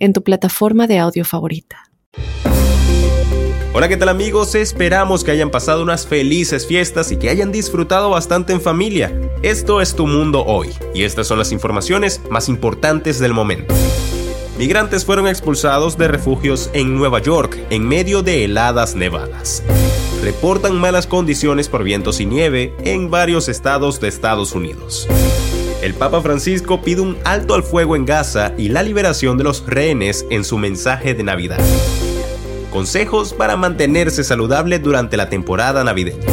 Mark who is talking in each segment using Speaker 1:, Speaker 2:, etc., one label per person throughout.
Speaker 1: en tu plataforma de audio favorita.
Speaker 2: Hola, ¿qué tal amigos? Esperamos que hayan pasado unas felices fiestas y que hayan disfrutado bastante en familia. Esto es Tu Mundo Hoy y estas son las informaciones más importantes del momento. Migrantes fueron expulsados de refugios en Nueva York en medio de heladas nevadas. Reportan malas condiciones por vientos y nieve en varios estados de Estados Unidos. El Papa Francisco pide un alto al fuego en Gaza y la liberación de los rehenes en su mensaje de Navidad. Consejos para mantenerse saludable durante la temporada navideña.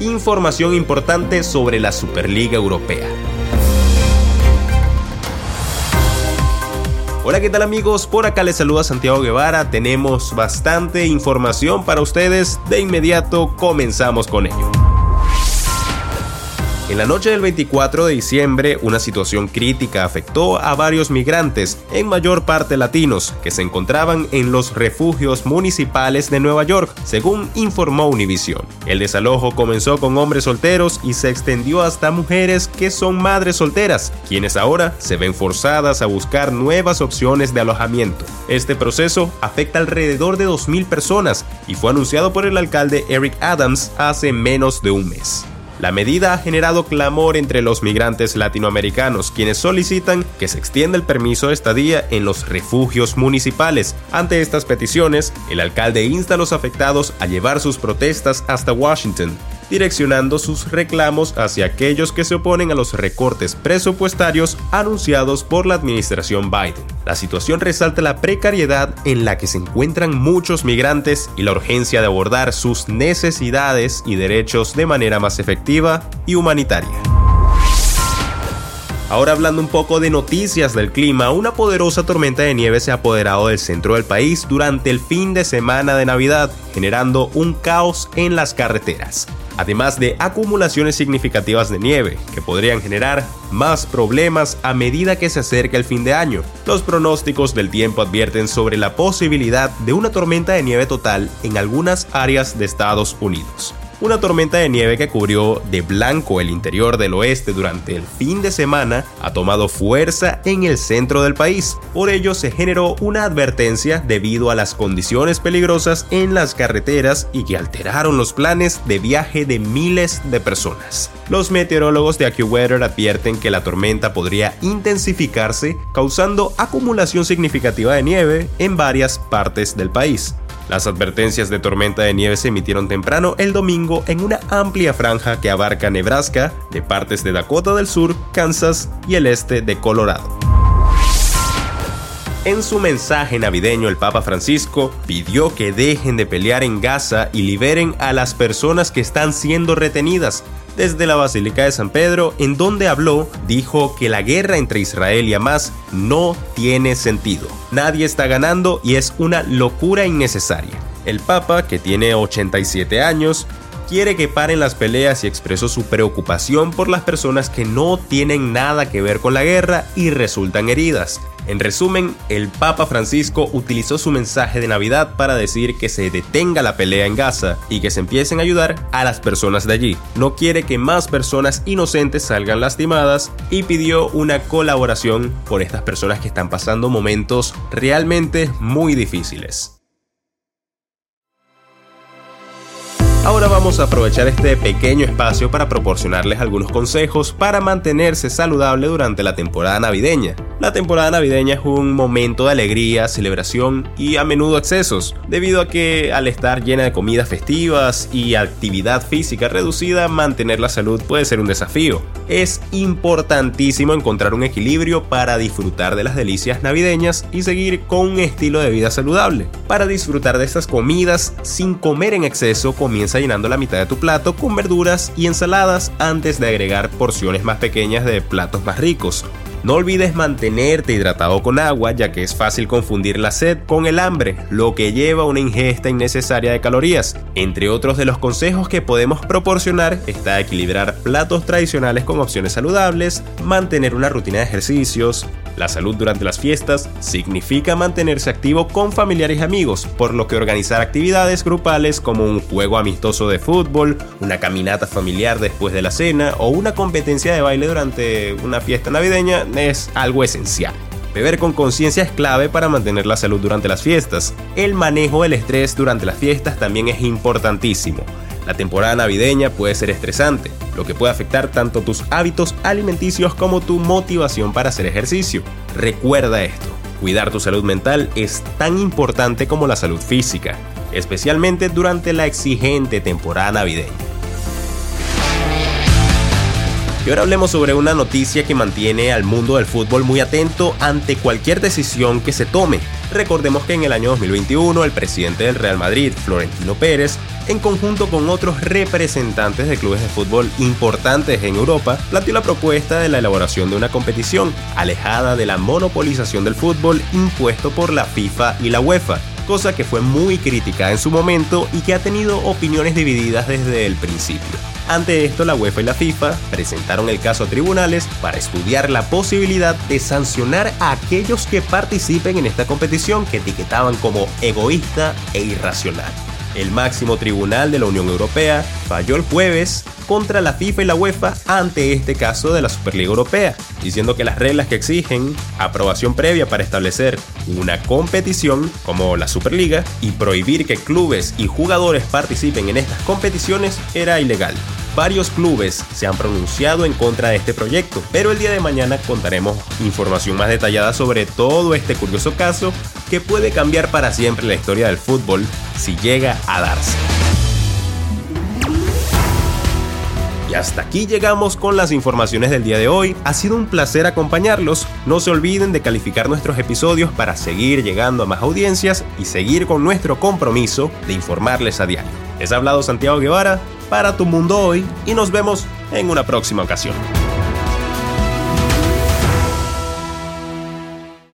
Speaker 2: Información importante sobre la Superliga Europea. Hola, ¿qué tal amigos? Por acá les saluda Santiago Guevara. Tenemos bastante información para ustedes. De inmediato comenzamos con ello. En la noche del 24 de diciembre, una situación crítica afectó a varios migrantes, en mayor parte latinos, que se encontraban en los refugios municipales de Nueva York, según informó Univision. El desalojo comenzó con hombres solteros y se extendió hasta mujeres que son madres solteras, quienes ahora se ven forzadas a buscar nuevas opciones de alojamiento. Este proceso afecta alrededor de 2.000 personas y fue anunciado por el alcalde Eric Adams hace menos de un mes. La medida ha generado clamor entre los migrantes latinoamericanos, quienes solicitan que se extienda el permiso de estadía en los refugios municipales. Ante estas peticiones, el alcalde insta a los afectados a llevar sus protestas hasta Washington direccionando sus reclamos hacia aquellos que se oponen a los recortes presupuestarios anunciados por la administración Biden. La situación resalta la precariedad en la que se encuentran muchos migrantes y la urgencia de abordar sus necesidades y derechos de manera más efectiva y humanitaria. Ahora hablando un poco de noticias del clima, una poderosa tormenta de nieve se ha apoderado del centro del país durante el fin de semana de Navidad, generando un caos en las carreteras además de acumulaciones significativas de nieve, que podrían generar más problemas a medida que se acerca el fin de año. Los pronósticos del tiempo advierten sobre la posibilidad de una tormenta de nieve total en algunas áreas de Estados Unidos una tormenta de nieve que cubrió de blanco el interior del oeste durante el fin de semana ha tomado fuerza en el centro del país. Por ello se generó una advertencia debido a las condiciones peligrosas en las carreteras y que alteraron los planes de viaje de miles de personas. Los meteorólogos de AccuWeather advierten que la tormenta podría intensificarse causando acumulación significativa de nieve en varias partes del país. Las advertencias de tormenta de nieve se emitieron temprano el domingo en una amplia franja que abarca Nebraska, de partes de Dakota del Sur, Kansas y el este de Colorado. En su mensaje navideño el Papa Francisco pidió que dejen de pelear en Gaza y liberen a las personas que están siendo retenidas, desde la Basílica de San Pedro, en donde habló, dijo que la guerra entre Israel y Hamas no tiene sentido. Nadie está ganando y es una locura innecesaria. El Papa, que tiene 87 años, quiere que paren las peleas y expresó su preocupación por las personas que no tienen nada que ver con la guerra y resultan heridas. En resumen, el Papa Francisco utilizó su mensaje de Navidad para decir que se detenga la pelea en Gaza y que se empiecen a ayudar a las personas de allí. No quiere que más personas inocentes salgan lastimadas y pidió una colaboración por estas personas que están pasando momentos realmente muy difíciles. Ahora vamos a aprovechar este pequeño espacio para proporcionarles algunos consejos para mantenerse saludable durante la temporada navideña. La temporada navideña es un momento de alegría, celebración y a menudo excesos, debido a que al estar llena de comidas festivas y actividad física reducida, mantener la salud puede ser un desafío. Es importantísimo encontrar un equilibrio para disfrutar de las delicias navideñas y seguir con un estilo de vida saludable. Para disfrutar de estas comidas sin comer en exceso, comienza llenando la mitad de tu plato con verduras y ensaladas antes de agregar porciones más pequeñas de platos más ricos. No olvides mantenerte hidratado con agua ya que es fácil confundir la sed con el hambre, lo que lleva a una ingesta innecesaria de calorías. Entre otros de los consejos que podemos proporcionar está equilibrar platos tradicionales con opciones saludables, mantener una rutina de ejercicios, la salud durante las fiestas significa mantenerse activo con familiares y amigos, por lo que organizar actividades grupales como un juego amistoso de fútbol, una caminata familiar después de la cena o una competencia de baile durante una fiesta navideña es algo esencial. Beber con conciencia es clave para mantener la salud durante las fiestas. El manejo del estrés durante las fiestas también es importantísimo. La temporada navideña puede ser estresante, lo que puede afectar tanto tus hábitos alimenticios como tu motivación para hacer ejercicio. Recuerda esto, cuidar tu salud mental es tan importante como la salud física, especialmente durante la exigente temporada navideña. Y ahora hablemos sobre una noticia que mantiene al mundo del fútbol muy atento ante cualquier decisión que se tome. Recordemos que en el año 2021 el presidente del Real Madrid, Florentino Pérez, en conjunto con otros representantes de clubes de fútbol importantes en Europa, planteó la propuesta de la elaboración de una competición alejada de la monopolización del fútbol impuesto por la FIFA y la UEFA, cosa que fue muy criticada en su momento y que ha tenido opiniones divididas desde el principio. Ante esto, la UEFA y la FIFA presentaron el caso a tribunales para estudiar la posibilidad de sancionar a aquellos que participen en esta competición que etiquetaban como egoísta e irracional. El máximo tribunal de la Unión Europea falló el jueves contra la FIFA y la UEFA ante este caso de la Superliga Europea, diciendo que las reglas que exigen aprobación previa para establecer una competición como la Superliga y prohibir que clubes y jugadores participen en estas competiciones era ilegal. Varios clubes se han pronunciado en contra de este proyecto, pero el día de mañana contaremos información más detallada sobre todo este curioso caso que puede cambiar para siempre la historia del fútbol si llega a darse. Y hasta aquí llegamos con las informaciones del día de hoy. Ha sido un placer acompañarlos. No se olviden de calificar nuestros episodios para seguir llegando a más audiencias y seguir con nuestro compromiso de informarles a diario. Les ha hablado Santiago Guevara para Tu Mundo Hoy y nos vemos en una próxima ocasión.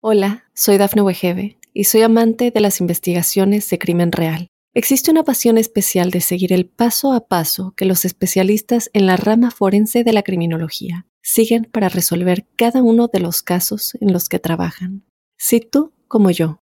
Speaker 1: Hola, soy Dafne Wegebe y soy amante de las investigaciones de crimen real. Existe una pasión especial de seguir el paso a paso que los especialistas en la rama forense de la criminología siguen para resolver cada uno de los casos en los que trabajan. Si tú, como yo,